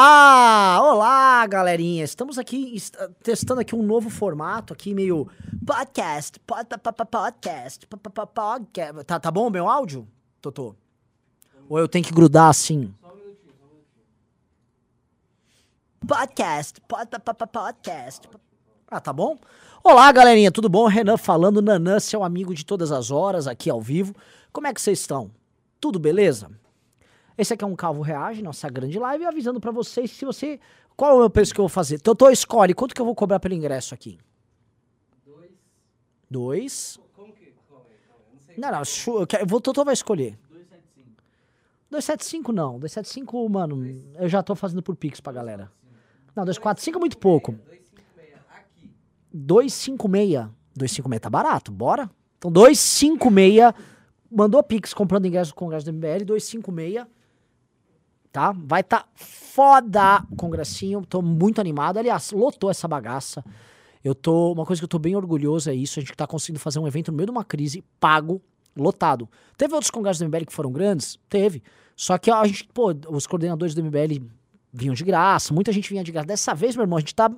Olá! Olá, galerinha! Estamos aqui est- testando aqui um novo formato aqui, meio podcast, pod- pod- pod- podcast, pod- pod- pod- podcast. Tá, tá bom o meu áudio, Totô? Ou eu tenho que grudar assim? Podcast, pod- pod- pod- pod- podcast. Ah, tá bom? Olá, galerinha, tudo bom? Renan falando, Nanã, seu amigo de todas as horas, aqui ao vivo. Como é que vocês estão? Tudo beleza? Esse aqui é um Calvo Reage, nossa grande live, avisando pra vocês se você. Qual é o preço que eu vou fazer? Totô, escolhe quanto que eu vou cobrar pelo ingresso aqui? Dois. Dois. Como que? Aí. Eu não sei. Não, eu quero- o Totô vai escolher. 275. 275 não. 275, mano, eu já tô fazendo por Pix pra galera. Não, 245 é muito pouco. 256. Aqui. 256. 256 tá barato, bora? Então 256. Mandou Pix comprando ingresso com o Congresso do MBL. 256. Tá? Vai tá foda congressinho. Tô muito animado. Aliás, lotou essa bagaça. Eu tô. Uma coisa que eu tô bem orgulhoso é isso. A gente tá conseguindo fazer um evento no meio de uma crise, pago, lotado. Teve outros congressos do MBL que foram grandes? Teve. Só que a gente, pô, os coordenadores do MBL vinham de graça, muita gente vinha de graça. Dessa vez, meu irmão, a gente tá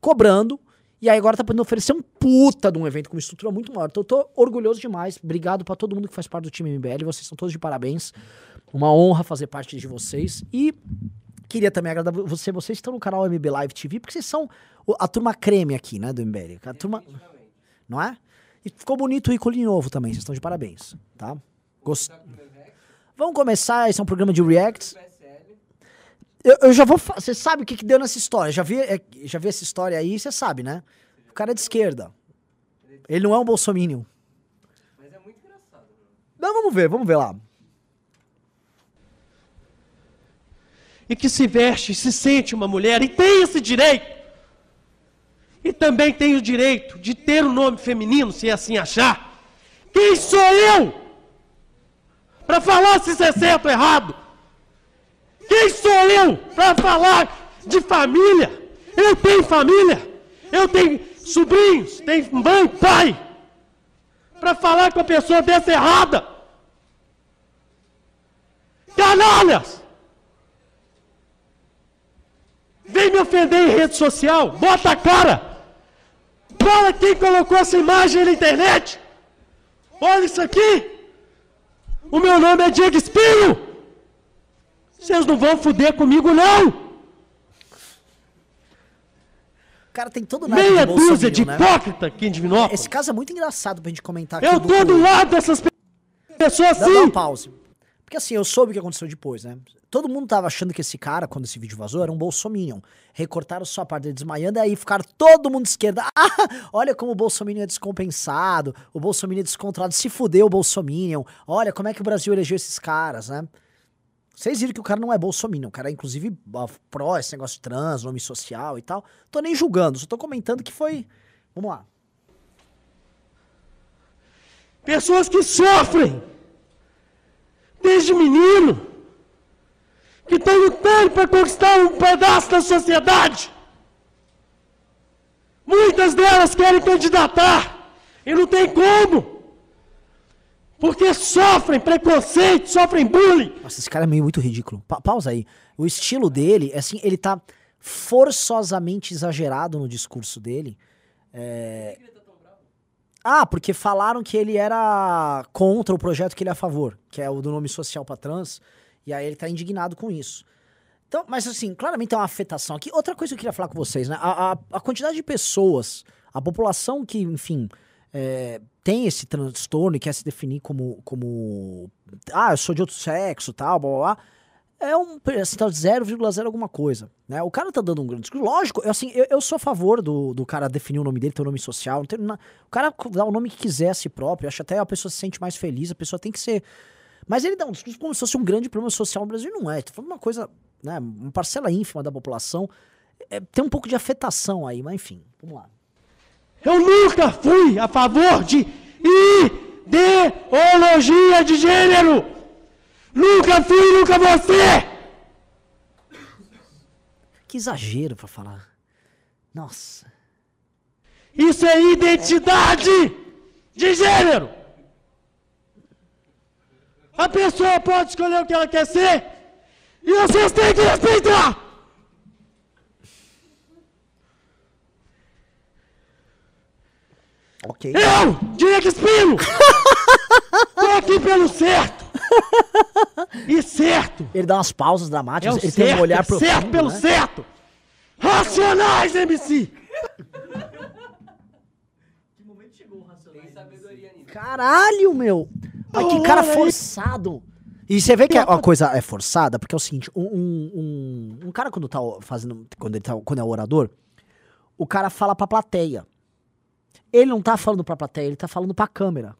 cobrando. E aí agora tá podendo oferecer um puta de um evento com uma estrutura muito maior. Então eu tô orgulhoso demais. Obrigado pra todo mundo que faz parte do time MBL. Vocês são todos de parabéns. Uma honra fazer parte de vocês. E queria também agradar você. Vocês estão no canal MB Live TV, porque vocês são a turma creme aqui, né, do MBL. A turma, não é? E ficou bonito o ícone novo também. Vocês estão de parabéns, tá? Gost... Vamos começar. Esse é um programa de reacts. Eu, eu já vou. Você sabe o que, que deu nessa história? Já vi, é, já vi essa história aí, você sabe, né? O cara é de esquerda. Ele não é um bolsominion. Mas é muito engraçado. né? Não, vamos ver, vamos ver lá. E que se veste, se sente uma mulher e tem esse direito. E também tem o direito de ter um nome feminino, se assim achar. Quem sou eu para falar se isso é certo ou errado? Quem sou eu para falar de família? Eu tenho família, eu tenho sobrinhos, tenho mãe, pai. Para falar com a pessoa dessa errada. Canalhas! Vem me ofender em rede social, bota a cara. Fala quem colocou essa imagem na internet. Olha isso aqui. O meu nome é Diego Espinho. Vocês não vão foder comigo, não. O cara tem todo Meia de dúzia de né? hipócrita aqui em Divinópolis. Esse caso é muito engraçado pra gente comentar aqui. Eu tô do lado dessas pe- pessoas Dá, dá um pause. Porque assim, eu soube o que aconteceu depois, né? Todo mundo tava achando que esse cara, quando esse vídeo vazou, era um bolsominion. Recortaram só a parte dele desmaiando, aí ficaram todo mundo de esquerda. Ah, olha como o bolsominion é descompensado, o bolsominion é descontrolado. Se fudeu o bolsominion. Olha como é que o Brasil elegeu esses caras, né? Vocês viram que o cara não é bolsominion. O cara é, inclusive, ó, pró esse negócio de trans, nome social e tal. Tô nem julgando, só tô comentando que foi... Vamos lá. Pessoas que sofrem desde menino, que estão lutando para conquistar um pedaço da sociedade. Muitas delas querem candidatar e não tem como, porque sofrem preconceito, sofrem bullying. Nossa, esse cara é meio muito ridículo. Pa- pausa aí. O estilo dele, é assim, ele tá forçosamente exagerado no discurso dele. É... Ah, porque falaram que ele era contra o projeto que ele é a favor, que é o do nome social pra trans, e aí ele tá indignado com isso. Então, mas assim, claramente tem uma afetação aqui. Outra coisa que eu queria falar com vocês, né? A, a- a quantidade de pessoas, a população que, enfim, é, tem esse transtorno e quer se definir como, como ah, eu sou de outro sexo, tal, blá blá blá, é um percentual de 0,0 alguma coisa, né? O cara tá dando um grande discurso. Lógico, eu, assim, eu, eu sou a favor do, do cara definir o nome dele, ter um nome social. Não tem na- o cara dá o nome que quiser a si próprio. Acho até a pessoa se sente mais feliz, a pessoa tem que ser. Mas ele dá um discurso como se fosse um grande problema social no Brasil. e Não é. Tô falando uma coisa, né? Uma parcela ínfima da população. É, tem um pouco de afetação aí, mas enfim, vamos lá. Eu nunca fui a favor de ideologia de gênero. Nunca fui, nunca vou ser. Que exagero pra falar. Nossa. Isso é identidade de gênero. A pessoa pode escolher o que ela quer ser e vocês têm que respeitar. Ok. Eu, Diego Espino, tô aqui pelo certo. E certo. Ele dá umas pausas dramáticas, é ele certo, tem um olhar profundo. Certo pelo né? certo. Racionais, MC. Caralho, meu! Mas que cara aí. forçado! E você vê que a a coisa é forçada, porque é o seguinte, um, um, um, um cara quando tá fazendo. Quando ele tá, quando é orador, o cara fala pra plateia. Ele não tá falando pra plateia, ele tá falando pra câmera.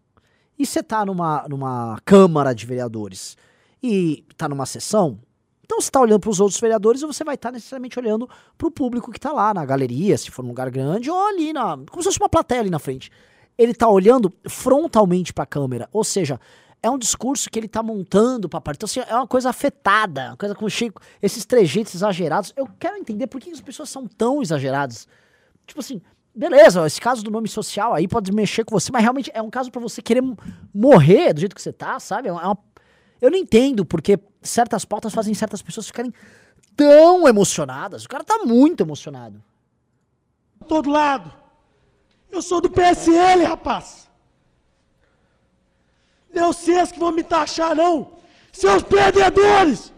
E você tá numa, numa Câmara de Vereadores e tá numa sessão, então você tá olhando pros outros vereadores e você vai estar necessariamente olhando pro público que tá lá na galeria, se for um lugar grande, ou ali na. Como se fosse uma plateia ali na frente. Ele tá olhando frontalmente pra câmera. Ou seja, é um discurso que ele tá montando pra parte. Então, assim, é uma coisa afetada, uma coisa com cheio. Esses trejeitos exagerados. Eu quero entender por que as pessoas são tão exageradas. Tipo assim, beleza, esse caso do nome social aí pode mexer com você, mas realmente é um caso pra você querer morrer do jeito que você tá, sabe? É é uma- Eu não entendo porque certas pautas fazem certas pessoas ficarem tão emocionadas. O cara tá muito emocionado. todo lado. Eu sou do PSL, rapaz. Não vocês que vão me taxar, não. Seus perdedores.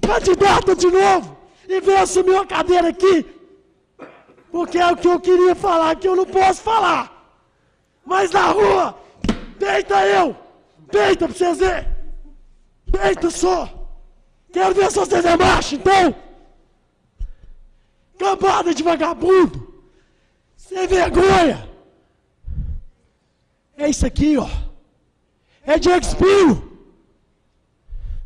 Candidata de novo. E vem assumir uma cadeira aqui. Porque é o que eu queria falar, que eu não posso falar. Mas na rua, deita eu. Deita pra vocês verem. Deita só. Quero ver se vocês é macho, então. Cambada de vagabundo. Sem vergonha! É isso aqui, ó. É Diego Espino.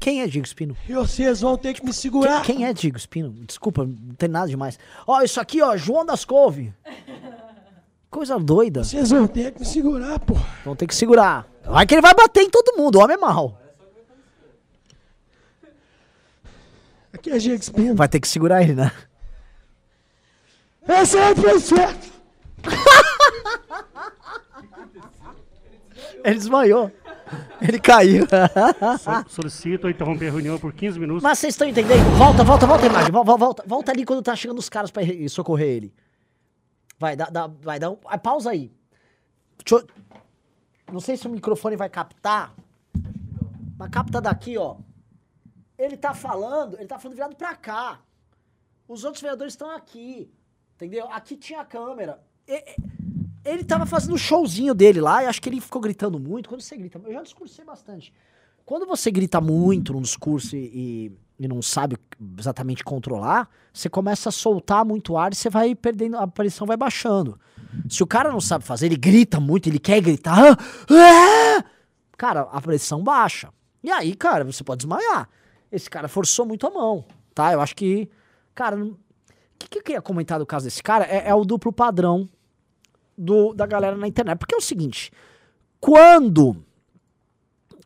Quem é Diego Espino? E vocês vão ter que me segurar. Quem é Diego Espino? Desculpa, não tem nada demais. Ó, isso aqui, ó, João das Couve. Coisa doida. Vocês vão ter que me segurar, pô. Vão ter que segurar. Vai que ele vai bater em todo mundo, o homem é mal. Aqui é Diego Espino. Vai ter que segurar ele, né? Esse é o certo. Ele desmaiou. Ele caiu. Solicito interromper a reunião por 15 minutos. Mas vocês estão entendendo? Volta, volta, volta a imagem. Volta, volta, volta ali quando tá chegando os caras pra socorrer ele. Vai, dá, dá, vai, dá um. ah, pausa aí. Eu- Não sei se o microfone vai captar. Mas capta daqui, ó. Ele tá falando, ele tá falando virado pra cá. Os outros vereadores estão aqui. Entendeu? Aqui tinha a câmera. E- e- Ele tava fazendo o showzinho dele lá e acho que ele ficou gritando muito. Quando você grita, eu já discursei bastante. Quando você grita muito num discurso e, e- não sabe exatamente controlar, você começa a soltar muito ar e você vai perdendo, a pressão vai baixando. Se o cara não sabe fazer, ele grita muito, ele quer gritar, "Ah! Ah!" cara, a pressão baixa. E aí, cara, você pode desmaiar. Esse cara forçou muito a mão, tá? Eu acho que, cara, que, que eu queria comentar do caso desse cara é, é o duplo padrão do, da galera na internet. Porque é o seguinte, quando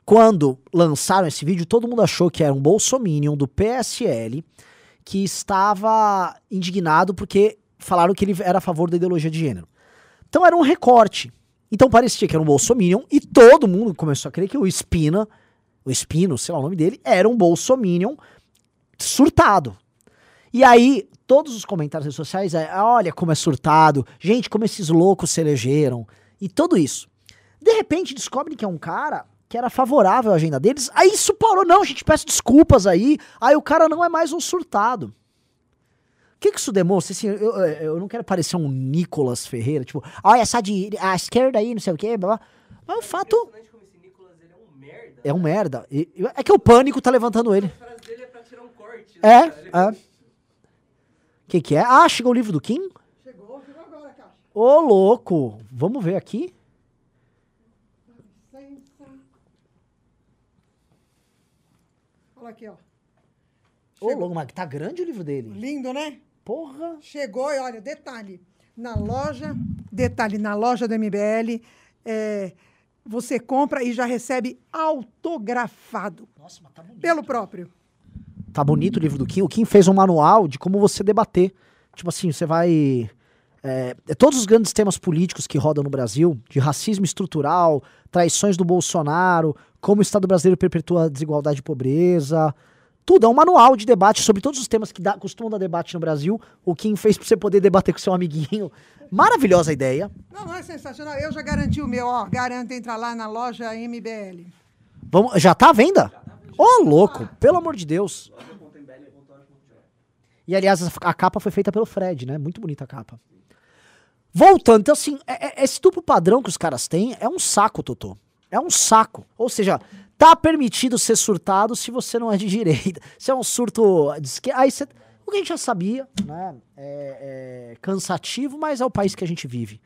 quando lançaram esse vídeo, todo mundo achou que era um bolsominion do PSL que estava indignado porque falaram que ele era a favor da ideologia de gênero. Então era um recorte. Então parecia que era um bolsominion e todo mundo começou a crer que o Espina, o Espino, sei lá o nome dele, era um bolsominion surtado. E aí, todos os comentários nas redes sociais é, olha como é surtado, gente, como esses loucos se elegeram, e tudo isso. De repente descobrem que é um cara que era favorável à agenda deles, aí isso parou, não, gente, peço desculpas aí, aí o cara não é mais um surtado. O que, que isso demonstra? Assim, eu, eu- não quero parecer um Nicolas Ferreira, tipo, olha essa de a esquerda aí, não sei o quê, blá, blá. mas o fato é um merda. é um merda. E- É que o pânico tá levantando ele. A frase dele é pra tirar um corte. É, né, é. O que, que é? Ah, chegou o livro do Kim? Chegou, chegou agora, caixa. Ô, louco! Vamos ver aqui. Licença. Olha aqui, ó. Ô, louco, mas tá grande o livro dele. Lindo, né? Porra! Chegou e olha, detalhe. Na loja, detalhe, na loja do MBL, é, você compra e já recebe autografado Nossa, mas tá bonito. pelo próprio. Tá bonito o livro do Kim. O Kim fez um manual de como você debater. Tipo assim, você vai. É, todos os grandes temas políticos que rodam no Brasil, de racismo estrutural, traições do Bolsonaro, como o Estado brasileiro perpetua a desigualdade e pobreza, Tudo, é um manual de debate sobre todos os temas que dá, costumam dar debate no Brasil. O Kim fez pra você poder debater com seu amiguinho. Maravilhosa ideia. Não, não é sensacional. Eu já garanti o meu, ó. Garanto entrar lá na loja MBL. Vamos, já tá à venda? Ô, louco, pelo amor de Deus. E aliás, a a capa foi feita pelo Fred, né? Muito bonita a capa. Voltando, então assim, é- é- esse duplo padrão que os caras têm é um saco, Totô. É um saco. Ou seja, tá permitido ser surtado se você não é de direita. Se é um surto de esquerda. Aí você. O que a gente já sabia, né? É, é cansativo, mas é o país que a gente vive.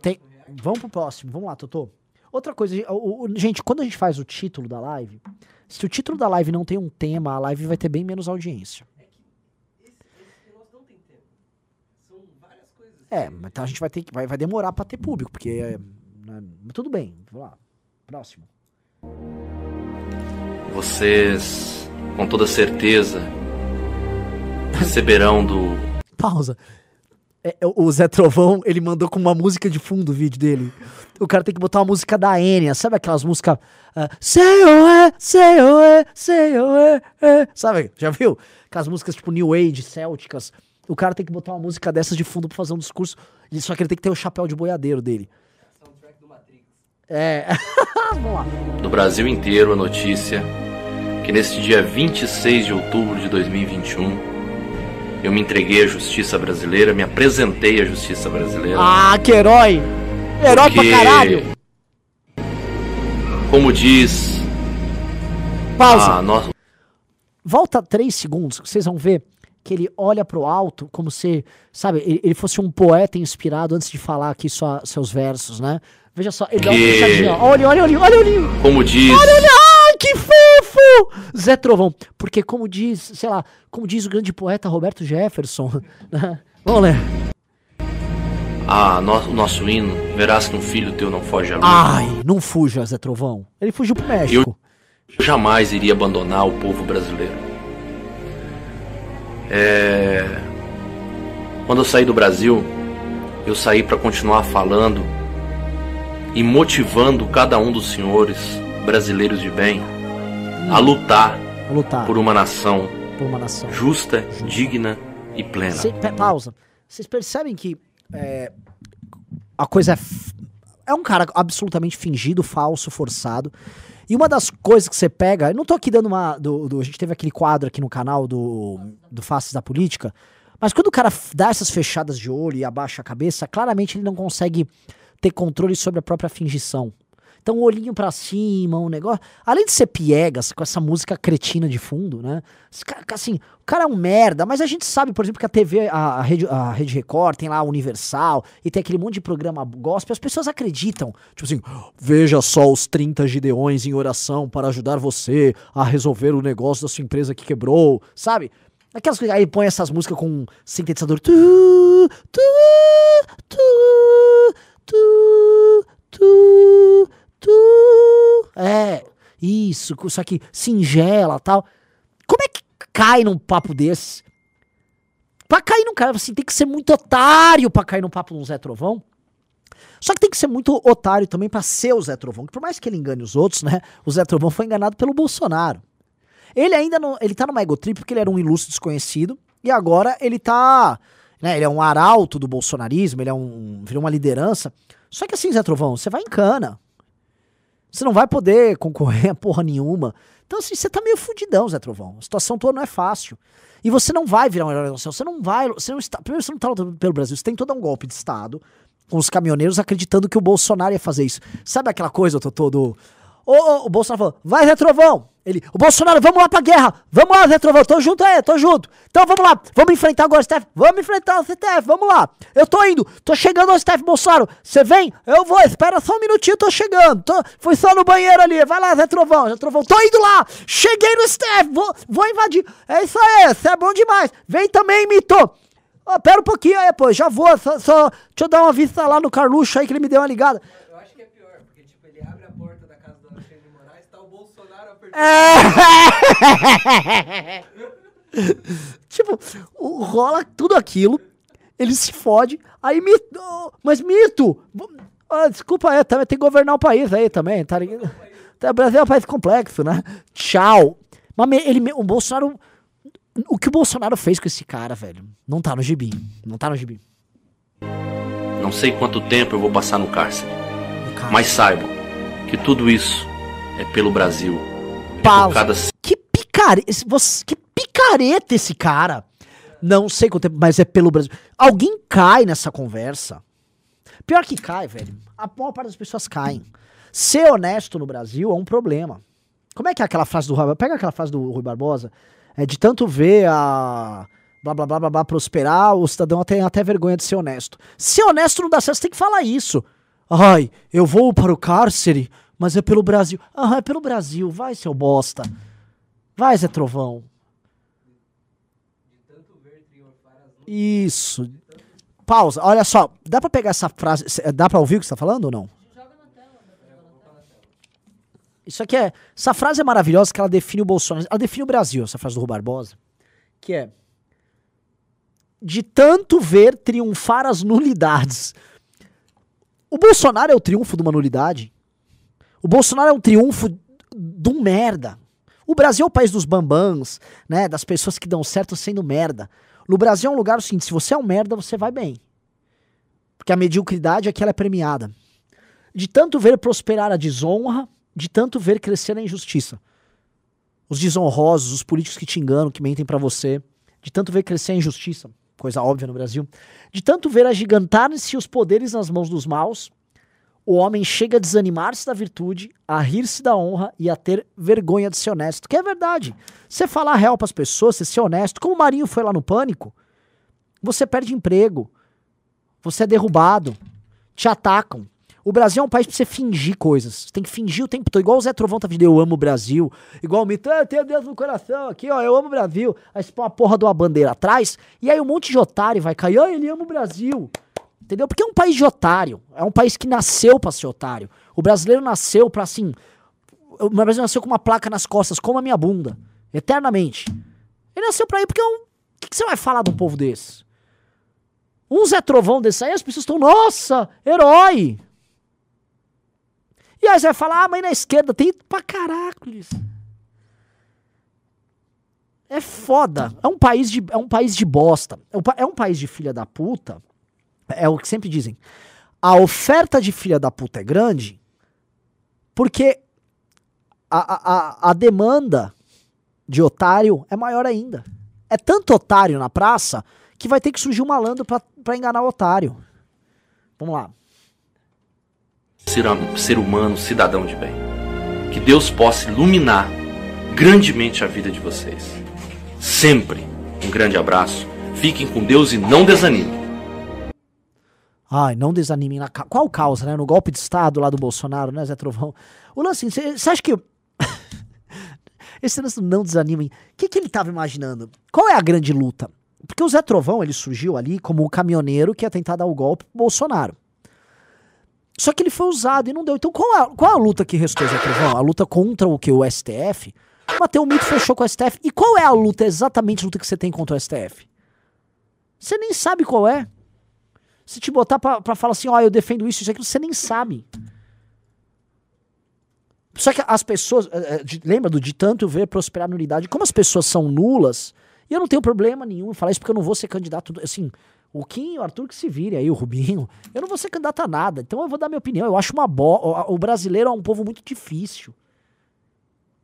Tem- Vamos pro próximo. Vamos lá, Totô. Outra coisa, o- o- gente, quando a gente faz o título da live, se o título da live não tem um tema, a live vai ter bem menos audiência. Esse, esse negócio não tem tempo. São várias coisas. É, mas então a gente vai ter que vai, vai demorar pra ter público, porque é, né, mas tudo bem. Vamos lá. Próximo. Vocês, com toda certeza, receberão do Pausa. É, é, o Zé Trovão, ele mandou com uma música de fundo o vídeo dele. O cara tem que botar uma música da Enya, sabe aquelas músicas. ah, sei ou é, sei ou é, é. Sabe? Já viu? Aquelas músicas tipo New Age, célticas. O cara tem que botar uma música dessas de fundo pra fazer um discurso. Só que ele tem que ter o chapéu de boiadeiro dele. É. Vamos lá. do Brasil inteiro a notícia que neste dia 26 de outubro de 2021 eu me entreguei à justiça brasileira, me apresentei à justiça brasileira. Ah, que herói! Herói porque, pra caralho! Como diz Pausa. nossa Volta três segundos, vocês vão ver que ele olha pro alto como se, sabe, ele, ele fosse um poeta inspirado antes de falar aqui sua, seus versos, né? Veja só, ele dá uma Que- puxadinha, ó. olha, olha, olha, olha, olha, como diz ai, que Zé Trovão, porque como diz, sei lá, como diz o grande poeta Roberto Jefferson, né? Vamos ler. a no- o nosso hino, verás que um filho teu não foge à luta. Ai, não fuja, Zé Trovão. Ele fugiu pro México. Eu jamais iria abandonar o povo brasileiro. É... Quando eu saí do Brasil, eu saí para continuar falando e motivando cada um dos senhores brasileiros de bem a lutar Vou lutar por uma nação por uma nação. justa, digna e plena. Cê- pausa. Vocês percebem que é, a coisa é. É um cara absolutamente fingido, falso, forçado. E uma das coisas que você pega. Eu não tô aqui dando uma. do- do- a gente teve aquele quadro aqui no canal do, do Faces da Política. Mas quando o cara dá essas fechadas de olho e abaixa a cabeça, claramente ele não consegue ter controle sobre a própria fingição. Então, o olhinho pra cima, um negócio. Além de ser piegas, com essa música cretina de fundo, né? Assim, o cara é um merda, mas a gente sabe, por exemplo, que a TV, a, a Rede, a Rede Record, tem lá a Universal, e tem aquele monte de programa gospel, as pessoas acreditam. Tipo assim, veja só os 30 gideões em oração para ajudar você a resolver o negócio da sua empresa que quebrou, sabe? Aquelas coisas, aí põe essas músicas com sintetizador. Tu, tu, tu, tu, tu, tu. É, isso, só que singela tal. Como é que cai num papo desse? Pra cair num cara, assim, tem que ser muito otário pra cair num papo do Zé Trovão. Só que tem que ser muito otário também pra ser o Zé Trovão. Que por mais que ele engane os outros, né? O Zé Trovão foi enganado pelo Bolsonaro. Ele ainda não. Ele tá numa egotrip porque ele era um ilustre desconhecido. E agora ele tá. Né, ele é um arauto do bolsonarismo, ele é um. virou uma liderança. Só que assim, Zé Trovão, você vai em cana. Você não vai poder concorrer a porra nenhuma. Então, assim, você tá meio fudidão, Zé Trovão. A situação toda não é fácil. E você não vai virar um herói nacional. Você não vai. Você não está, primeiro, você não tá lutando pelo Brasil. Você tem todo um golpe de Estado. Com os caminhoneiros acreditando que o Bolsonaro ia fazer isso. Sabe aquela coisa, Totô, do. Ô, o Bolsonaro falou, vai, Zé Trovão. Ele, o Bolsonaro, vamos lá pra guerra. Vamos lá, Zé Trovão, tô junto aí, tô junto. Então vamos lá, vamos enfrentar agora o Steph. Vamos enfrentar o STF, vamos lá. Eu tô indo, tô chegando ao Steph Bolsonaro. Você vem? Eu vou, espera só um minutinho, tô chegando. Tô, fui só no banheiro ali, vai lá, Zé Trovão, Zé Trovão. Tô indo lá, cheguei no Steph, vou, vou invadir. É isso aí, você é bom demais. Vem também, Mito. Ó, pera um pouquinho aí, pô, já vou, só, só, deixa eu dar uma vista lá no Carluxo aí que ele me deu uma ligada. Eu acho que é pior, porque tipo, ele abre a porta da casa do Alexandre de Moraes, tá o Bolsonaro apertando. É. tipo, rola tudo aquilo, ele se fode, aí Mito, mas Mito, ah, desculpa também tem que governar o país aí também, tá ligado? Tá, O Brasil é um país complexo, né? Tchau. Mas ele, o Bolsonaro. O que o Bolsonaro fez com esse cara, velho, não tá no gibi. Não tá no gibi. Não sei quanto tempo eu vou passar no cárcere, O cara- mas saibam que tudo isso é pelo Brasil. Que picareta. Você, que picareta esse cara. Não sei quanto tempo, mas é pelo Brasil. Alguém cai nessa conversa. Pior que cai, velho. A maior parte das pessoas caem. Ser honesto no Brasil é um problema. Como é que é aquela frase do Rui Pega aquela frase do Rui Barbosa. É de tanto ver a. Blá blá blá blá, blá prosperar, o cidadão tem até vergonha de ser honesto. Ser honesto não dá certo, você tem que falar isso. Ai, eu vou para o cárcere, mas é pelo Brasil. Ah, é pelo Brasil, vai, seu bosta. Vai, Zé Trovão. Isso. Pausa. Olha só, dá pra pegar essa frase. cê- Dá pra ouvir o que você tá falando ou não? Isso aqui é. Essa frase é maravilhosa que ela define o Bolsonaro. Ela define o Brasil, essa frase do Rui Barbosa. Que é. De tanto ver triunfar as nulidades. O Bolsonaro é o triunfo de uma nulidade. O Bolsonaro é um triunfo um merda. O Brasil é o país dos bambãs, né? Das pessoas que dão certo sendo merda. No Brasil é um lugar assim, se você é um merda, você vai bem. Porque a mediocridade é que ela é premiada. De tanto ver prosperar a desonra, de tanto ver crescer a injustiça. Os desonrosos, os políticos que te enganam, que mentem pra você. De tanto ver crescer a injustiça, coisa óbvia no Brasil. De tanto ver agigantar-se os poderes nas mãos dos maus, o homem chega a desanimar-se da virtude, a rir-se da honra e a ter vergonha de ser honesto. Que é verdade. Você falar real pras pessoas, você ser honesto, como o Marinho foi lá no pânico, você perde emprego. Você é derrubado. Te atacam. O Brasil é um país pra você fingir coisas. Você tem que fingir o tempo todo. Igual o Zé Trovão tá fingindo, eu amo o Brasil. Igual o Mito, ah, eu tenho Deus no coração aqui, ó, eu amo o Brasil. Aí você põe uma porra de uma bandeira atrás, e aí um monte de otário vai cair, ah, ele ama o Brasil. Entendeu? Porque é um país de otário. É um país que nasceu pra ser otário. O brasileiro nasceu pra assim. O brasileiro nasceu com uma placa nas costas, como a minha bunda. Eternamente. Ele nasceu pra ir porque é um. O que, você vai falar de um povo desse? Um Zé Trovão desse aí, as pessoas estão, nossa, herói! E aí você vai falar, ah, mas na esquerda tem pra caracoles. É foda. É um país de, é um país de bosta. É um, é um país de filha da puta. É o que sempre dizem. A oferta de filha da puta é grande porque a, a, a, demanda de otário é maior ainda. É tanto otário na praça que vai ter que surgir um malandro pra, pra enganar o otário. Vamos lá. ser, ser humano, cidadão de bem. Que Deus possa iluminar grandemente a vida de vocês. Sempre um grande abraço. Fiquem com Deus e não desanimem. Ai, não desanimem na ca... Qual causa, né? No golpe de Estado lá do Bolsonaro, né, Zé Trovão? O lance, você acha que. Esse lance não desanimem. O que, que ele tava imaginando? Qual é a grande luta? Porque o Zé Trovão, ele surgiu ali como o caminhoneiro que ia tentar dar o golpe pro Bolsonaro. Só que ele foi usado e não deu. Então qual é, a- qual é a luta que restou, Zé Trovão? A luta contra o que? O STF? Bateu o mito, fechou com o STF. E qual é a luta, exatamente a luta que você tem contra o STF? Você nem sabe qual é. Se te botar pra, pra falar assim, ó, eu defendo isso, isso, aquilo, você nem sabe. Só que as pessoas, eh, eh, lembra do de tanto ver prosperar na unidade, como as pessoas são nulas, e eu não tenho problema nenhum em falar isso porque eu não vou ser candidato, assim, o Kim o Arthur que se vire aí, o Rubinho, eu não vou ser candidato a nada, então eu vou dar minha opinião, eu acho uma boa, o brasileiro é um povo muito difícil.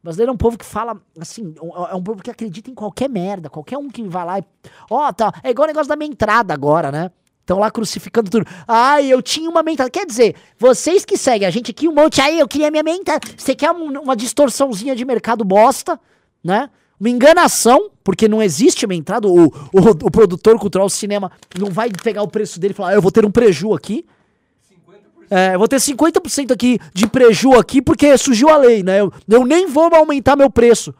O brasileiro é um povo que fala, assim, um- é um povo que acredita em qualquer merda, qualquer um que vai lá e, ó, tá, é igual o negócio da minha entrada agora, né? Estão lá crucificando tudo. Ai, eu tinha uma mentada. Quer dizer, vocês que seguem a gente aqui, um monte aí, eu queria minha mentada. Você quer um- uma distorçãozinha de mercado bosta, né? Uma enganação, porque não existe uma entrada. O, o, o produtor cultural do cinema não vai pegar o preço dele e falar, ah, eu vou ter um preju aqui. É, eu vou ter 50% aqui de preju aqui porque surgiu a lei, né? Eu, eu nem vou aumentar meu preço.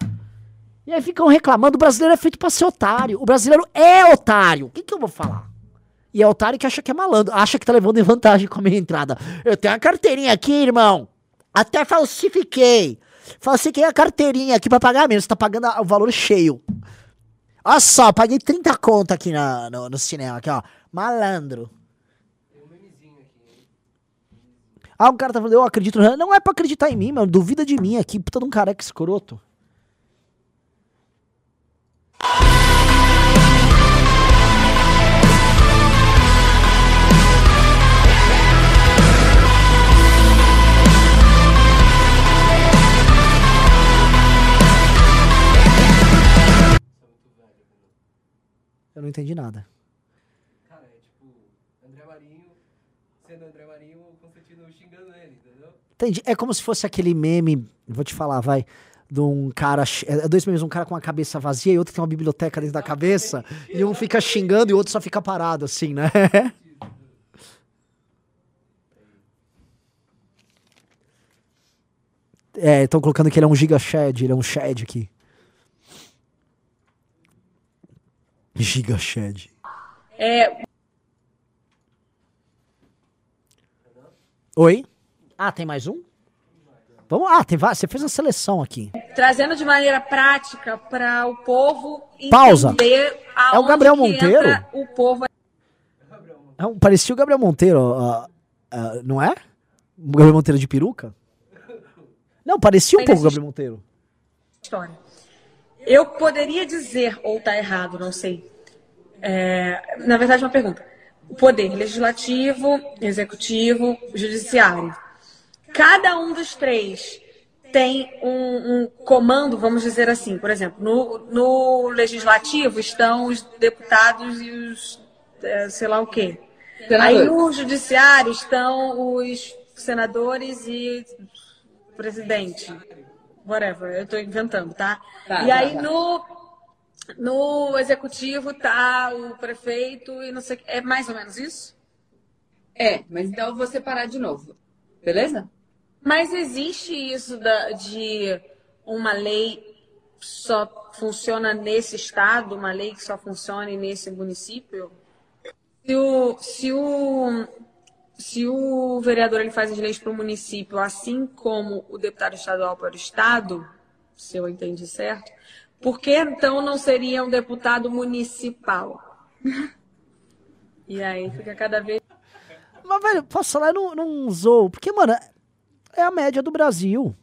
E aí ficam reclamando, o brasileiro é feito pra ser otário. O brasileiro é otário. O que, que eu vou falar? E é otário que acha que é malandro, acha que tá levando em vantagem com a minha entrada. Eu tenho uma carteirinha aqui, irmão. Até falsifiquei. Falsifiquei a carteirinha aqui pra pagar menos. Tá pagando a- o valor cheio. Olha só, paguei 30 conto aqui na- no, no cinema, aqui, ó. Malandro. Ah, um cara tá falando, eu acredito no. Não é pra acreditar em mim, mano. Duvida de mim aqui, puta de um careca escroto. Eu não entendi nada. Cara, é tipo, André Marinho, sendo André Marinho, o Constantino xingando ele, entendeu? Entendi. É como se fosse aquele meme, vou te falar, vai, de um cara, é dois memes, um cara com a cabeça vazia e outro tem uma biblioteca dentro da cabeça, e um fica xingando e o outro só fica parado, assim, né? É, estão colocando que ele é um giga shed, ele é um shed aqui. Giga shed. É, Oi? Ah, tem mais um? Vamos, ah, tem vários. Você fez uma seleção aqui. trazendo de maneira prática para o povo Pausa. entender É o Gabriel Monteiro? o povo É um- parecia o Gabriel Monteiro, ah, ah, não é? O Gabriel Monteiro de peruca? Não, parecia um pouco o Gabriel Monteiro. história. Eu poderia dizer, ou tá errado, não sei. É, na verdade, uma pergunta. O poder legislativo, executivo, judiciário. Cada um dos três tem um, um comando, vamos dizer assim. Por exemplo, no, no legislativo estão os deputados e os é, sei lá o quê. Aí no judiciário estão os senadores e o presidente. Whatever, eu estou inventando, tá? Tá, e tá, aí tá. no, no executivo tá o prefeito e não sei. É mais ou menos isso? É, mas então eu vou separar de novo. Beleza? Mas existe isso da- de uma lei só funciona nesse estado, uma lei que só funcione nesse município? Se o, se o, se o vereador ele faz as leis para o município, assim como o deputado estadual para o estado, se eu entendi certo, por que então não seria um deputado municipal? E aí fica cada vez Mas, velho, posso falar, eu não, não zoou. Porque, mano, é a média do Brasil.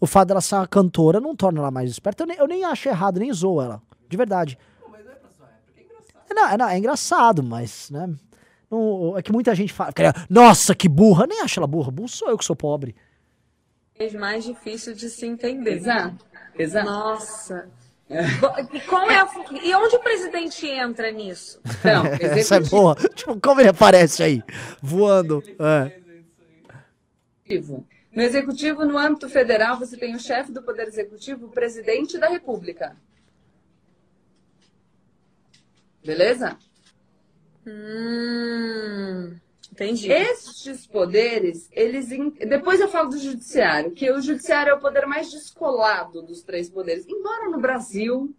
O fato dela ser uma cantora não torna ela mais esperta. Eu nem, eu nem acho errado, nem zoo ela. De verdade. É, Não, é, não, é engraçado, mas, né? Não- é que muita gente fala, nossa, que burra. Nem acho ela burra. Burro sou eu que sou pobre. mais difícil de se entender. Exato. Exato. Nossa. Bo- E, qual é a e onde o presidente entra nisso? Então, Essa é boa. Tipo, como ele aparece aí? Voando. É. No executivo, no âmbito federal, você tem o chefe do Poder Executivo, o presidente da República. Beleza? Hum, entendi. Estes poderes, eles. in- Depois eu falo do judiciário, que o judiciário é o poder mais descolado dos três poderes. Embora no Brasil.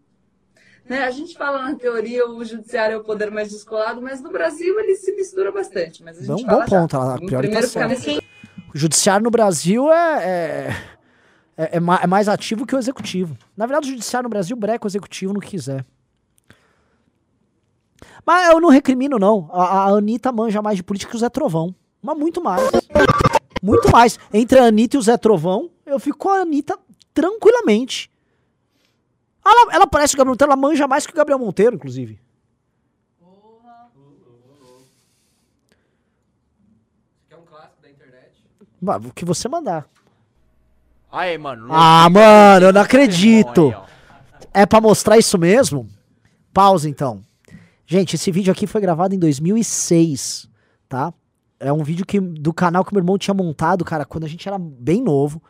Né, a gente fala na teoria o judiciário é o poder mais descolado, mas no Brasil ele se mistura bastante. Mas a gente Bom- fala bom já. ponto, ela- tá nesse- O judiciário no Brasil é, é, é, é ma- é mais ativo que o executivo. Na verdade, o judiciário no Brasil breca o executivo no que quiser. Mas eu não recrimino, não. A, a Anitta manja mais de política que o Zé Trovão. Mas muito mais. Muito mais. Entre a Anitta e o Zé Trovão, eu fico com a Anitta tranquilamente. Ela, ela parece o Gabriel Monteiro, ela manja mais que o Gabriel Monteiro, inclusive. O que você mandar. Aí, mano. Ah, mano, eu não acredito. É pra mostrar isso mesmo? Pausa então. Gente, esse vídeo aqui foi gravado em 2006, tá? É um vídeo que, do canal que meu irmão tinha montado, cara, quando a gente era bem novo.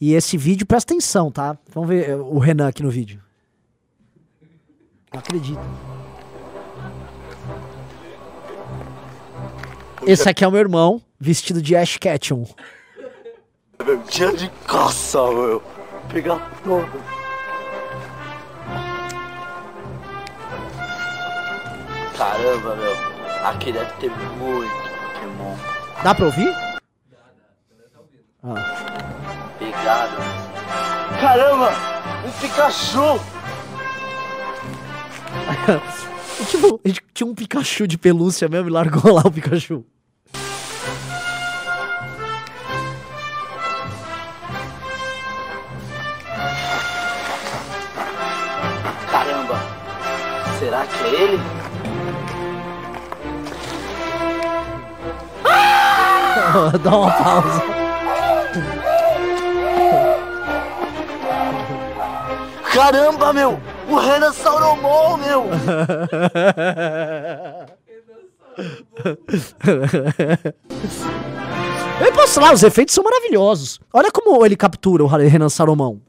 E esse vídeo, presta atenção, tá? Vamos ver eh, o Renan aqui no vídeo. Não acredito. Esse aqui é o meu irmão, vestido de Ash Ketchum. Dia de caça, meu. Pegar fogo. Caramba, meu. Aqui deve ter muito Pokémon. Dá pra ouvir? Pegado. Caramba! Um Pikachu! tipo, a gente tinha um Pikachu de pelúcia mesmo e largou lá o Pikachu. Caramba! Será que é ele? Dá uma pausa. Caramba, meu! O Renan Salomão, meu! Eu posso lá, os efeitos são maravilhosos. Olha como ele captura o Renan Salomão.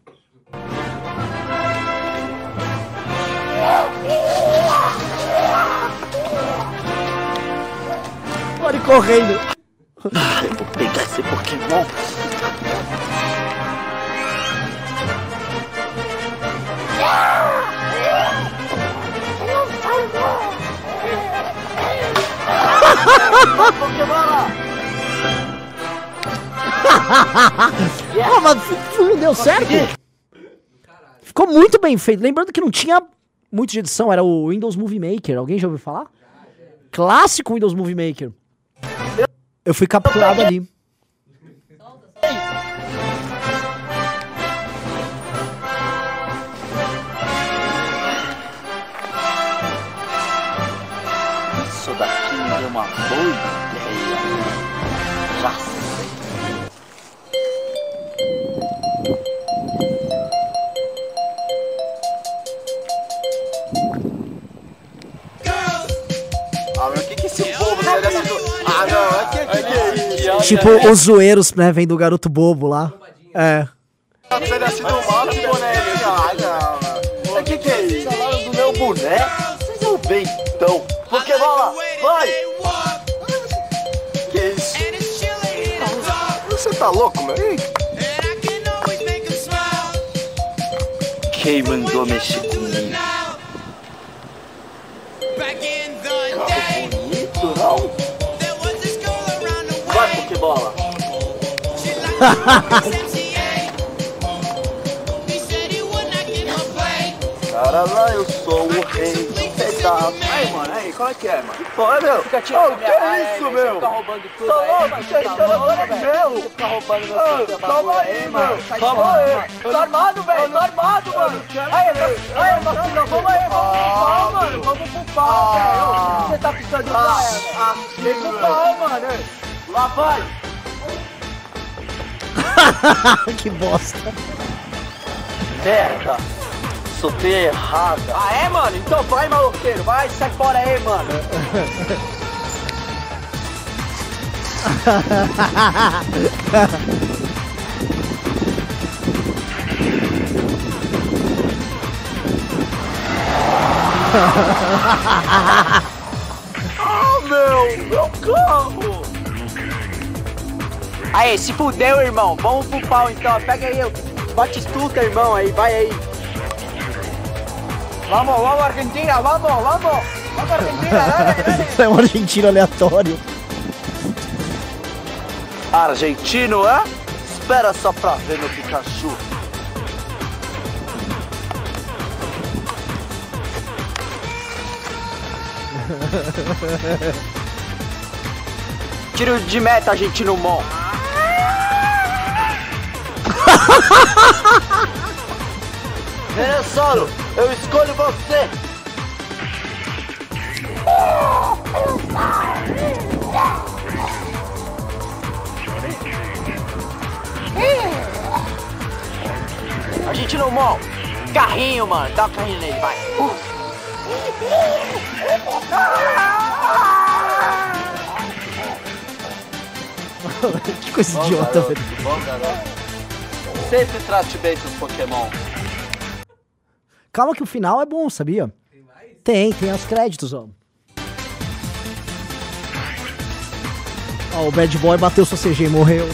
Olha ele correndo. Ah, vou pegar esse Pokémon. Pô, mas não deu certo? Ficou muito bem feito. Lembrando que não tinha muito de edição, era o Windows Movie Maker. Alguém já ouviu falar? Clássico Windows Movie Maker. Eu fui capturado ali. Isso daqui deu uma boa Tipo, os zoeiros, né? Vem do garoto bobo lá. É. Tá pedacinho do mal, que boneco. Ah, não, mano. O que que é isso? Falaram do meu boneco? Vocês vão ver então. Pokébola, vai! Que isso? Você tá louco, meu? Ih, Quem mandou mexer Cara lá, eu sou o rei do pedaço. Aí, mano, aí, qual é que é, mano? É, meu? Fica tirando que minha cara, é isso, meu? Fica roubando tudo Tá aí. louco? Você tá tá louco, mesmo? Fica roubando meu Calma bagulho aí, mano. Fora, aí. mano. Tô armado, velho. Tô armado, mano. Aí, aí, vacina. Vamos aí, vamos pro pau, mano. Vamos pro pau, velho. Você tá ficando de praia, Vem pro pau, mano. Lá vai. que bosta. Merda. Soltei errada. Ah, é, mano? Então vai, maloqueiro. Vai, sai fora aí, mano. Ah, meu. Meu carro. Aí, se fudeu, irmão. Vamos pro pau, então. Pega aí, bate estuta, irmão, aí. Vai aí. Vamos, vamos, Argentina. Vamos, vamos. Vamos, Argentina. Dale, dale. é um argentino aleatório. Argentino, é? Espera só pra ver meu Pikachu. Tiro de meta, argentino mon. Venezuelo, eu escolho você. Argentino mon. Carrinho, mano. Dá um carrinho nele, vai. que coisa idiota, velho. Bom, garoto. Sempre trate bem seus Pokémon. Calma que o final é bom, sabia? Tem, tem os créditos, ó. Ó, o Bad Boy bateu sua CG e morreu.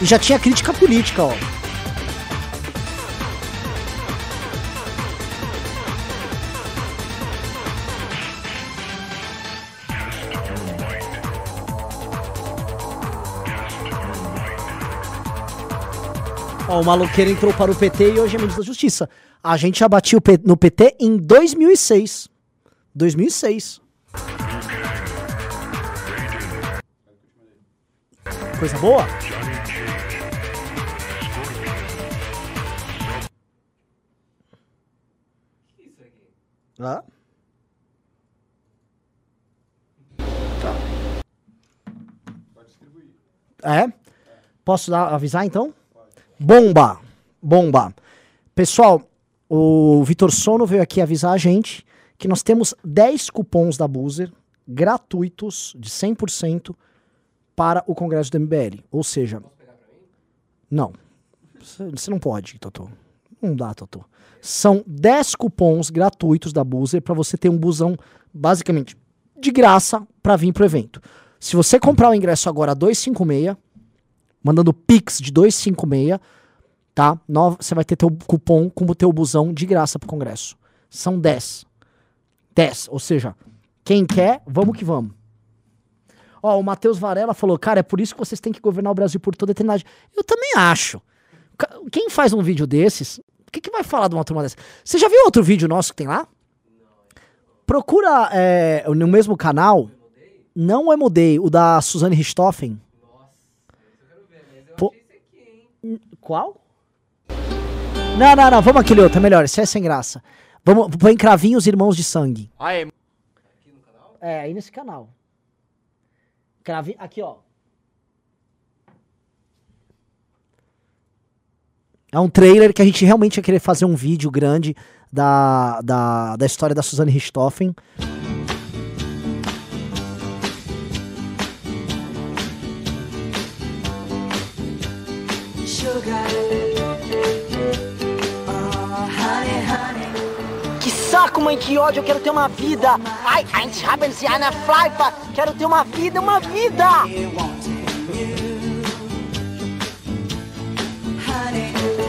E já tinha crítica política, ó. Ó, o maloqueiro entrou para o PT e hoje é ministro da Justiça. A gente já batia no PT em 2006. 2006. Coisa boa? Ah. É? Posso dar, avisar então? Bomba! Bomba! Pessoal, O Vitor Sono veio aqui avisar a gente que nós temos 10 cupons da Boozer gratuitos de 100% para o Congresso do MBL. Ou seja, não. Você não pode, Totô. Não dá, Totô. São 10 cupons gratuitos da Boozer para você ter um busão basicamente de graça para vir pro evento. Se você comprar o ingresso agora 256, mandando Pix de 256, tá? Você vai ter teu cupom como teu busão de graça pro congresso. São 10. 10, ou seja, quem quer, vamos que vamos. Ó, o Matheus Varela falou, cara, é por isso que vocês têm que governar o Brasil por toda a eternidade. Eu também acho. Quem faz um vídeo desses, o que, que vai falar de uma turma dessa? Você já viu outro vídeo nosso que tem lá? Procura é, no mesmo canal. Não é Mudei, o da Suzane Richthofen. Pô- N- Qual? Não, não, não, vamos aquele outro, é melhor, esse é sem graça. Vamos, põe cravinhos irmãos de sangue. Aí, É, aí nesse canal. Cravinho, aqui ó. É um trailer que a gente realmente ia querer fazer um vídeo grande da, da, da história da Suzane Richthofen. Saco, mãe, que ódio, eu quero ter uma vida. Ai, eins haben sie eine Pfeife. Quero ter uma vida, uma vida. Cravinhos,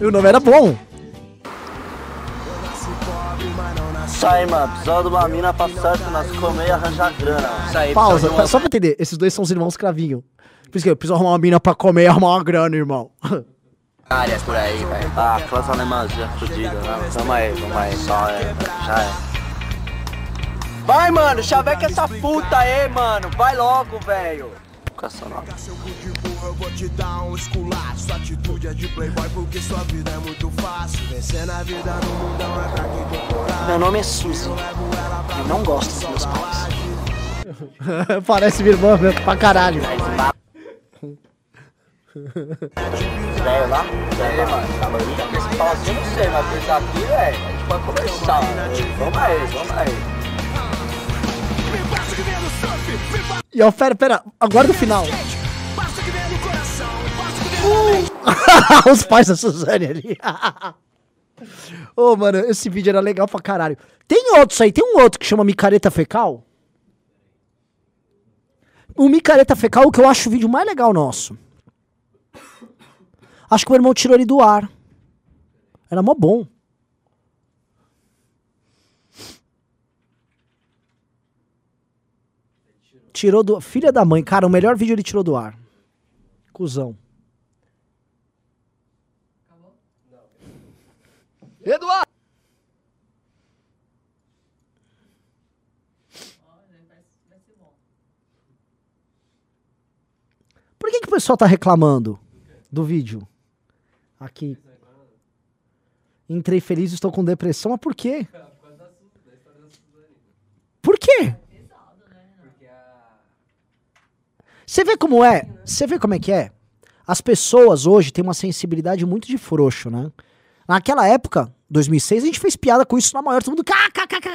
e o nome era bom. Isso aí, mano. Precisava de uma mina pra certo nós comer e arranjar grana. Isso aí, Pausa, pa- só pra entender. Esses dois são os irmãos Cravinho. Por isso que eu preciso arrumar uma mina pra comer e arrumar uma grana, irmão. áreas por aí, velho. Ah, classe alemãzinha fodida, né? Tamo aí, vamos aí, só é, já é. Vai, mano, chaveca essa puta aí, mano. Vai logo, velho. Educacional. Eu vou te dar um esculacho. Sua atitude é de playboy porque sua vida é muito fácil. Vencer na vida no mundão é pra quem tem coragem. Meu nome é Suzy. Eu não gosto dos meus pais. Parece minha irmã mesmo, pra caralho. Velho lá? Velho, mano. Tava aí. Esse fala assim, eu não sei, mas pensar aqui, velho. A gente pode conversar. né? Vamos aí, vamos aí. E ó, pera, pera, aguarda o final. Os pais da Suzane ali. Ô, mano, esse vídeo era legal pra caralho. Tem outros aí, tem um outro que chama Micareta Fecal. O Micareta Fecal, o que eu acho o vídeo mais legal nosso. Acho que o meu irmão tirou ele do ar. Era mó bom. Tirou do. Filha da mãe, cara, o melhor vídeo ele tirou do ar. Cusão. Eduardo! Por que, que o pessoal tá reclamando do vídeo? Aqui. Entrei feliz, estou com depressão, mas por quê? Por quê? Você vê como é? Você vê como é que é? As pessoas hoje têm uma sensibilidade muito de frouxo, né? Naquela época, 2006, a gente fez piada com isso na maior, todo mundo. KKKK.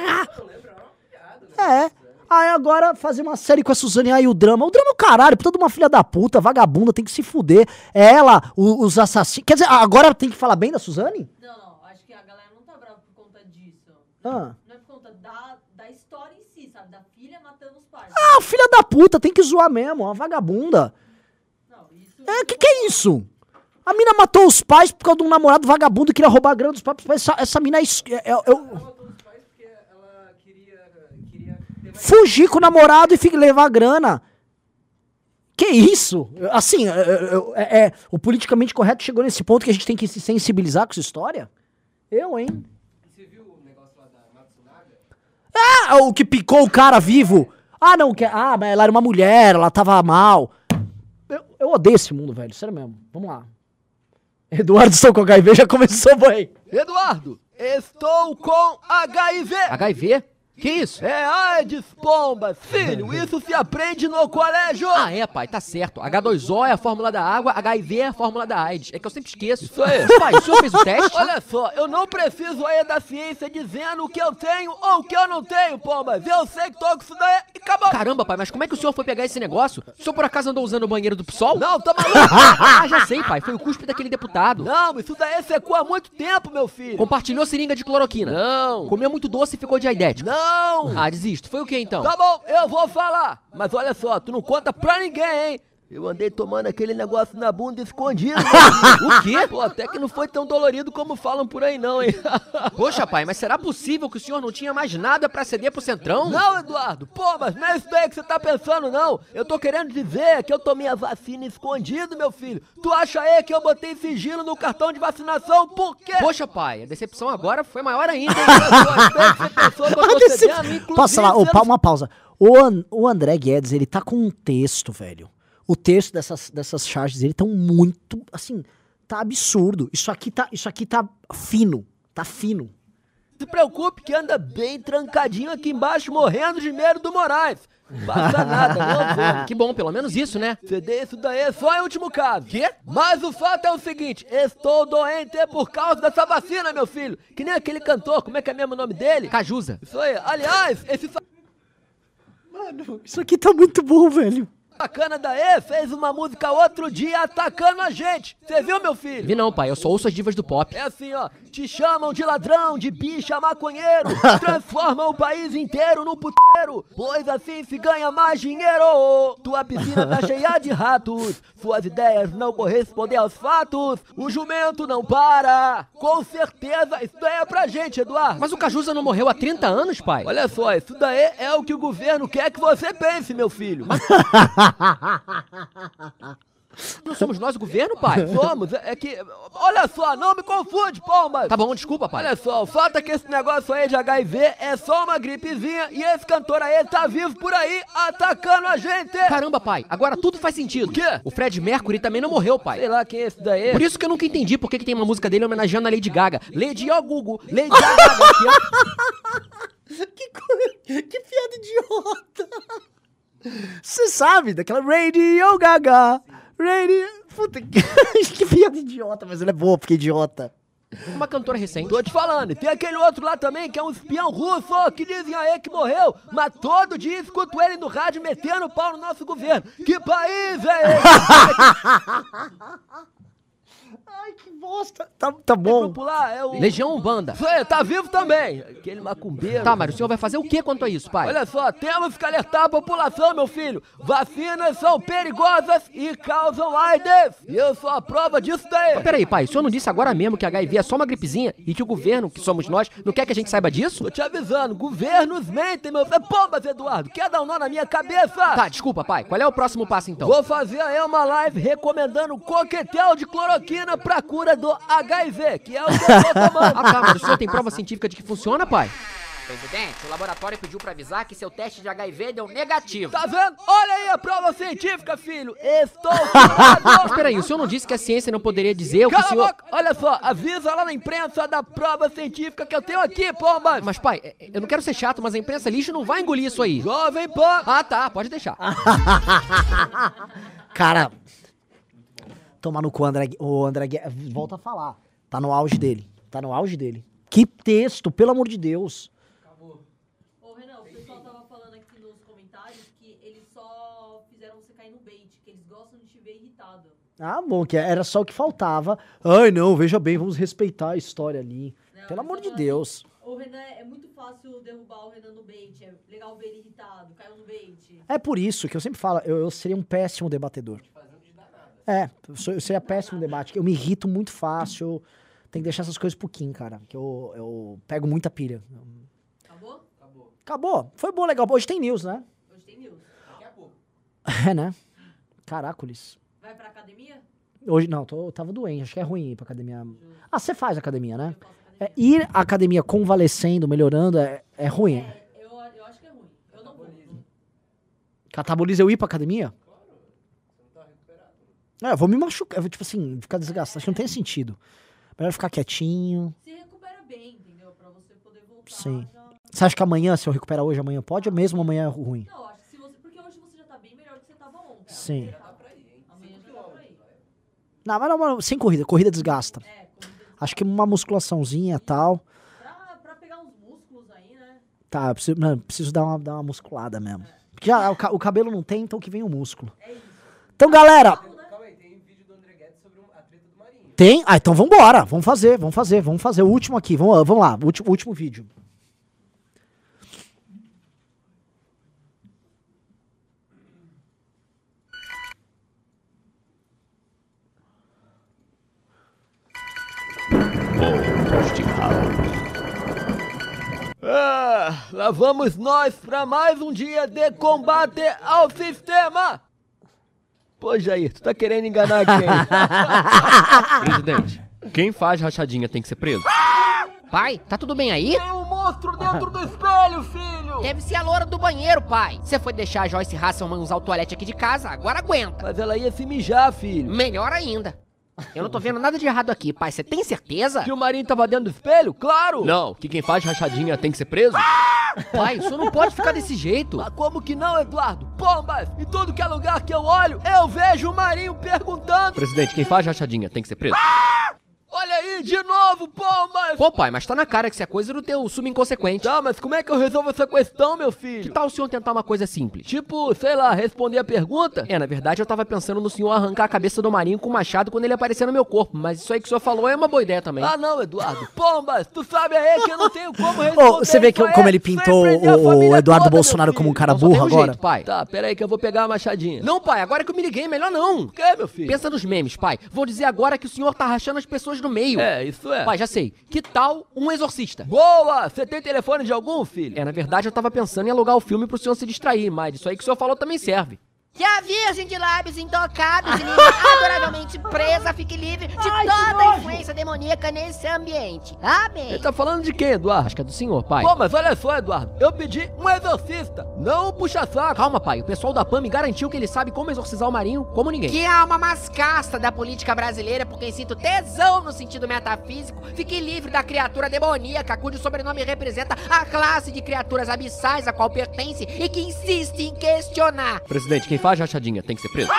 É. Aí agora fazer uma série com a Suzane aí o drama. O drama é o caralho, toda uma filha da puta, vagabunda, tem que se fuder. É ela, o- os assassinos. Quer dizer, agora tem que falar bem da Suzane? Não, não, acho que a galera não tá brava por conta disso. Ah. Não é por conta da, da história em si, sabe? Da filha matando os pais. Ah, filha da puta, tem que zoar mesmo, uma vagabunda. É, que que é isso? A mina matou os pais por causa de um namorado vagabundo que queria roubar a grana dos pais. Essa, essa mina é, é- é- eu- Fugir com o namorado e levar a grana. Que isso? Assim, é, é- é- é- o politicamente correto chegou nesse ponto que a gente tem que se sensibilizar com essa história? Eu, hein? Ah, o que picou o cara vivo. Ah, não, que, ah, mas ela era uma mulher, ela tava mal. Eu, eu odeio esse mundo, velho, sério mesmo. Vamos lá. Eduardo, estou com HIV, já começou bem. Eduardo, estou com HIV. HIV? Que isso? É AIDS, pomba. Filho, isso se aprende no colégio. Ah, é, pai, tá certo. H2O é a fórmula da água, HIV é a fórmula da AIDS. É que eu sempre esqueço. Isso aí. Pai, o senhor fez o teste? Olha só, eu não preciso aí da ciência dizendo o que eu tenho ou o que eu não tenho, pombas. Eu sei que tô com isso daí e acabou. Caramba, pai, mas como é que o senhor foi pegar esse negócio? O senhor por acaso andou usando o banheiro do PSOL? Não, tá maluco? ah, já sei, pai. Foi o cuspe daquele deputado. Não, isso daí secou há muito tempo, meu filho. Compartilhou seringa de cloroquina. Não. Comeu muito doce e ficou diaidético. Não. Ah, desisto. Foi o que então? Tá bom, eu vou falar. Mas olha só, tu não conta pra ninguém, hein? Eu andei tomando aquele negócio na bunda escondido. o quê? Pô, até que não foi tão dolorido como falam por aí, não, hein? Poxa, pai, mas será possível que o senhor não tinha mais nada pra ceder pro Centrão? Não, Eduardo. Pô, mas não é isso daí que você tá pensando, não. Eu tô querendo dizer que eu tomei a vacina escondido, meu filho. Tu acha aí que eu botei sigilo no cartão de vacinação? Por quê? Poxa, pai, a decepção agora foi maior ainda, falar? Ô, você pa- uma pausa. O, An- o André Guedes, ele tá com um texto, velho. O texto dessas, dessas charges dele tão muito, assim, tá absurdo. Isso aqui tá, isso aqui tá fino. Tá fino. se preocupe que anda bem trancadinho aqui embaixo, morrendo de medo do Moraes. Passa nada, não. Que bom, pelo menos isso, né? CD isso daí é só em último caso. Quê? Mas o fato é o seguinte, estou doente por causa dessa vacina, meu filho. Que nem aquele cantor, como é que é mesmo o nome dele? Cajuza. Isso aí. Aliás, esse Mano, isso aqui tá muito bom, velho. Sacana daí fez uma música outro dia atacando a gente. Você viu, meu filho? Vi não, pai, eu só ouço as divas do pop. É assim, ó. Te chamam de ladrão, de bicha, maconheiro. Transformam o país inteiro num puteiro. Pois assim se ganha mais dinheiro. Tua piscina tá cheia de ratos. Suas ideias não correspondem aos fatos. O jumento não para. Com certeza, isso daí é pra gente, Eduardo. Mas o Cajuza não morreu há 30 anos, pai? Olha só, isso daí é o que o governo quer que você pense, meu filho. Não somos nós o governo, pai? Somos, é que. Olha só, não me confunde, Palmas. Tá bom, desculpa, pai. Olha só, o fato é que esse negócio aí de HIV é só uma gripezinha e esse cantor aí tá vivo por aí atacando a gente. Caramba, pai, agora tudo faz sentido. O quê? O Fred Mercury também não morreu, pai. Sei lá quem é esse daí. Por isso que eu nunca entendi por que, que tem uma música dele homenageando a Lady Gaga. Lady ó Google, Lady Gaga. que que, co- que piada idiota. Você sabe daquela Radio Gaga. Radio. Puta que, que piada idiota, mas ela é boa porque é idiota. Uma cantora recente. Tô te falando, e tem aquele outro lá também que é um espião russo que dizem aí que morreu, mas todo dia escuto ele no rádio metendo o pau no nosso governo. Que país é esse? Ai, que bosta. Tá, tá bom. Popular é o. Legião Umbanda. Aí, tá vivo também. Aquele macumbeiro. Tá, mas o senhor vai fazer o que quanto a isso, pai? Olha só, temos que alertar a população, meu filho. Vacinas são perigosas e causam AIDS. E eu sou a prova disso daí. Mas peraí, pai, o senhor não disse agora mesmo que HIV é só uma gripezinha e que o governo, que somos nós, não quer que a gente saiba disso? Tô te avisando, governos mentem, meu filho. Pombas, Eduardo, quer dar um nó na minha cabeça? Tá, desculpa, pai. Qual é o próximo passo então? Vou fazer aí uma live recomendando coquetel de cloroquina pra cura do HIV, que é o que eu tô tomando. Ah, tá, mas o senhor tem prova científica de que funciona, pai? Presidente, o laboratório pediu pra avisar que seu teste de HIV deu negativo. Tá vendo? Olha aí a prova científica, filho. Estou Mas peraí, o senhor não disse que a ciência não poderia dizer o que o Cala senhor... boca. Olha só, avisa lá na imprensa da prova científica que eu tenho aqui, pombas. Mas, pai, é- eu não quero ser chato, mas a imprensa lixo não vai engolir isso aí. Jovem Pan. Ah, tá, pode deixar. Cara, tomar no cu, André, o André Guedes, volta a falar. Tá no auge dele. Tá no auge dele. Que texto, pelo amor de Deus. Ô, Renan, o pessoal tava falando aqui nos comentários que eles só fizeram você cair no bait, que eles gostam de te ver irritado. Ah, bom, que era só o que faltava. Ai, não, veja bem, vamos respeitar a história ali. Não, Pelo amor de Deus. assim, O Renan é muito fácil derrubar o Renan no bait. É legal ver ele irritado, caiu no bait. É por isso que eu sempre falo, eu, eu seria um péssimo debatedor. É, eu, sou- eu seria péssimo debate. Eu me irrito muito fácil. Tem que deixar essas coisas pro Kim, cara. Que eu, eu pego muita pilha. Acabou? Acabou. Foi bom, legal. Hoje tem news, né? Hoje tem news. Daqui a pouco. É, né? Caracoles. Vai pra academia? Hoje, não, tô, eu tava doente. Acho que é ruim ir pra academia. Ah, você faz academia, né? É, ir à academia convalescendo, melhorando, é, é ruim. Eu, eu acho que é ruim. Eu não vou. Cataboliza eu ir pra academia? É, eu vou me machucar. eu vou, Tipo assim, ficar desgastado. Acho que não tem sentido. Melhor ficar quietinho. Se recupera bem, entendeu? Pra você poder voltar. Sim. Você acha que amanhã, se eu recuperar hoje, amanhã pode? Ou mesmo amanhã é ruim? Não, acho que se você. Porque hoje você já tá bem melhor do que você tava ontem. Sim. Amanhã já dá pra ir. Não, mas não, mas sem corrida. Corrida desgasta. Acho que uma musculaçãozinha e tal. Pra, pra pegar uns músculos aí, né? Tá, eu preciso, não, preciso dar, uma, dar uma musculada mesmo. Porque já, o, o cabelo não tem, então que vem o músculo. Então, galera. Tem? Ah, então vambora. Vamos fazer, vamos fazer, vamos fazer. O último aqui, vamos, vamos lá. Último, último vídeo. Ah, lá vamos nós para mais um dia de combate ao sistema. Pô, Jair, tu tá querendo enganar quem? Presidente, quem faz rachadinha tem que ser preso. Pai, tá tudo bem aí? Tem um monstro dentro do espelho, filho! Deve ser a loura do banheiro, pai. Você foi deixar a Joyce Hasselman usar o toalete aqui de casa, agora aguenta. Mas ela ia se mijar, filho. Melhor ainda. Eu não tô vendo nada de errado aqui, pai. Você tem certeza? Que o Marinho tava dentro do espelho? Claro! Não, que quem faz rachadinha tem que ser preso. Pai, o senhor não pode ficar desse jeito. Mas como que não, Eduardo? Pombas! Em tudo que é lugar que eu olho, eu vejo o Marinho perguntando. Presidente, quem faz rachadinha tem que ser preso. Olha aí, de novo, Pombas! Pô, pai, mas tá na cara que isso é coisa do teu subinconsequente. Tá, mas como é que eu resolvo essa questão, meu filho? Que tal o senhor tentar uma coisa simples? Tipo, sei lá, responder a pergunta? É, na verdade eu tava pensando no senhor arrancar a cabeça do Marinho com o machado quando ele aparecer no meu corpo, mas isso aí que o senhor falou é uma boa ideia também. Ah, não, Eduardo. Pombas, tu sabe aí que eu não tenho como responder. Ô, você vê que, como ele pintou o, o Eduardo toda, Bolsonaro como um cara burro um agora? jeito, pai. Tá, pera aí que eu vou pegar a machadinha. Não, pai, agora que eu me liguei, melhor não. O que, meu filho? Pensa nos memes, pai. Vou dizer agora que o senhor tá rachando as pessoas no meio. É, isso é. Pai, já sei. Que tal um exorcista? Boa! Você tem telefone de algum, filho? É, na verdade eu tava pensando em alugar o filme pro senhor se distrair, mas isso aí que o senhor falou também serve. Que a virgem de lábios intocados e língua adoravelmente presa fique livre de toda a influência demoníaca nesse ambiente. Amém. Ele tá falando de quem, Eduardo? Acho que é do senhor, pai. Pô, mas olha só, Eduardo. Eu pedi um exorcista, não um puxa-saco. Calma, pai. O pessoal da PAM me garantiu que ele sabe como exorcizar o Marinho como ninguém. Que a alma mascasta da política brasileira, por quem sinto tesão no sentido metafísico, fique livre da criatura demoníaca, cujo sobrenome representa a classe de criaturas abissais a qual pertence e que insiste em questionar. Presidente, quem faz rachadinha tem que ser preso.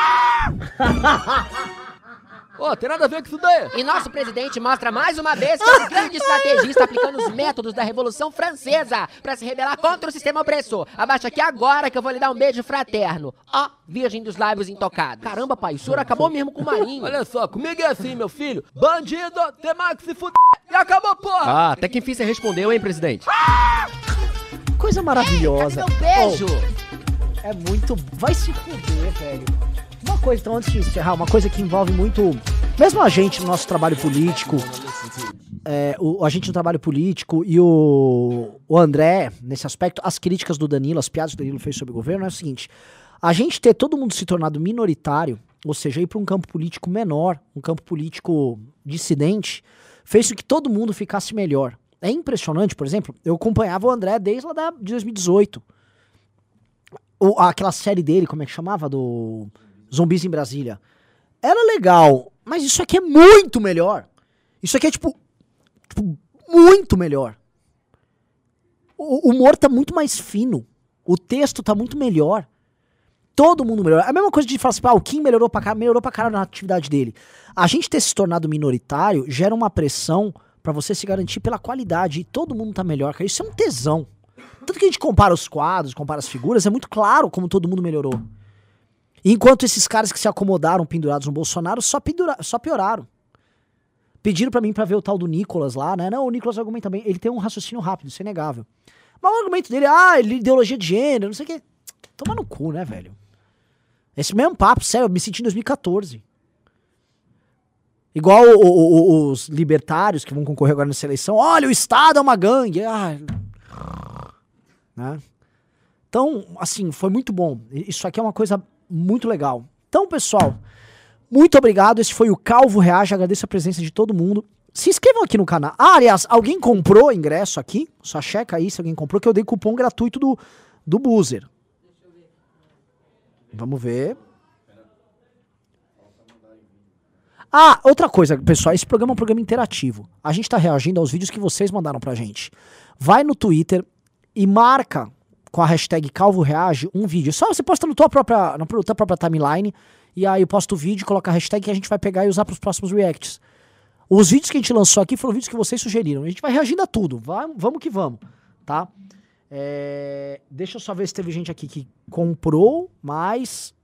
Ô, tem nada a ver com isso daí. E nosso presidente mostra mais uma vez que é um grande estrategista aplicando os métodos da Revolução Francesa para se rebelar contra o sistema opressor. Abaixa aqui agora que eu vou lhe dar um beijo fraterno. Ó, virgem dos lábios intocados. Caramba, pai, o senhor acabou mesmo com o Marinho. Olha só, comigo é assim, meu filho. Bandido, tem mais que se fuder. E acabou, porra. Ah, até que enfim você respondeu, hein, presidente? Coisa maravilhosa. Cadê meu beijo? Oh, é muito. Vai se fuder, velho. Uma coisa, então, antes de encerrar, uma coisa que envolve muito. Mesmo a gente no nosso trabalho político, é, o, a gente no trabalho político e o, o André, nesse aspecto, as críticas do Danilo, as piadas que o Danilo fez sobre o governo, é o seguinte: a gente ter todo mundo se tornado minoritário, ou seja, ir para um campo político menor, um campo político dissidente, fez com que todo mundo ficasse melhor. É impressionante, por exemplo, eu acompanhava o André desde lá da, de 2018. O, aquela série dele, como é que chamava? Do Zumbis em Brasília. Era legal, mas isso aqui é muito melhor. Isso aqui é tipo, tipo muito melhor. O, humor tá muito mais fino. O texto tá muito melhor. Todo mundo melhorou. É a mesma coisa de falar assim, ah, o Kim melhorou pra caralho, melhorou pra caralho na atividade dele. A gente ter se tornado minoritário gera uma pressão para você se garantir pela qualidade. E todo mundo tá melhor, cara. Isso é um tesão. Tanto que a gente compara os quadros, compara as figuras, é muito claro como todo mundo melhorou. Enquanto esses caras que se acomodaram pendurados no Bolsonaro só, pendura, só pioraram. Pediram para mim para ver o tal do Nicolas lá, né? Não, o Nicolas argumenta bem. Ele tem um raciocínio rápido, isso é inegável. Mas o argumento dele, ah, ele ideologia de gênero, não sei o quê. Toma no cu, né, velho? Esse mesmo papo, sério, eu me senti em 2014. Igual o, o, o, os libertários que vão concorrer agora nessa eleição. Olha, o Estado é uma gangue. Ah, né? Então, assim, foi muito bom. Isso aqui é uma coisa muito legal. Então, pessoal, muito obrigado. Esse foi o Calvo Reage. Agradeço a presença de todo mundo. Se inscrevam aqui no canal. Ah, aliás, alguém comprou ingresso aqui? Só checa aí se alguém comprou, que eu dei cupom gratuito do, do Boozer. Vamos ver. Ah, outra coisa, pessoal, esse programa é um programa interativo. A gente tá reagindo aos vídeos que vocês mandaram pra gente. Vai no Twitter e marca com a hashtag Calvo Reage um vídeo. Só você posta no tua própria, na tua própria timeline e aí eu posto o vídeo, coloca a hashtag que a gente vai pegar e usar pros próximos reacts. Os vídeos que a gente lançou aqui foram vídeos que vocês sugeriram. A gente vai reagindo a tudo. Vamos que vamos, tá? É, deixa eu só ver se teve gente aqui que comprou, mas.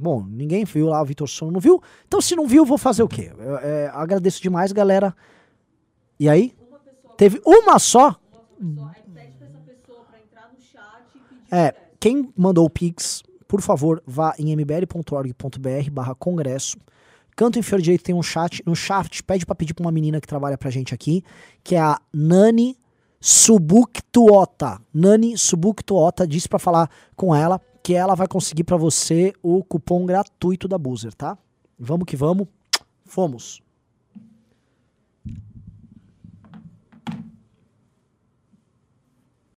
Bom, ninguém viu lá, o Vitor Sono não viu. Então, se não viu, vou fazer o quê? Eu, é, agradeço demais, galera. E aí? Teve uma só? É, quem mandou o Pix, por favor, vá em mbl.org.br barra congresso. Canto inferior direito tem um chat. No chat, pede pra pedir pra uma menina que trabalha pra gente aqui, que é a Nani Subuktuota. Nani Subuktuota disse pra falar com ela que ela vai conseguir pra você o cupom gratuito da Boozer, tá? Vamos que vamos. Fomos.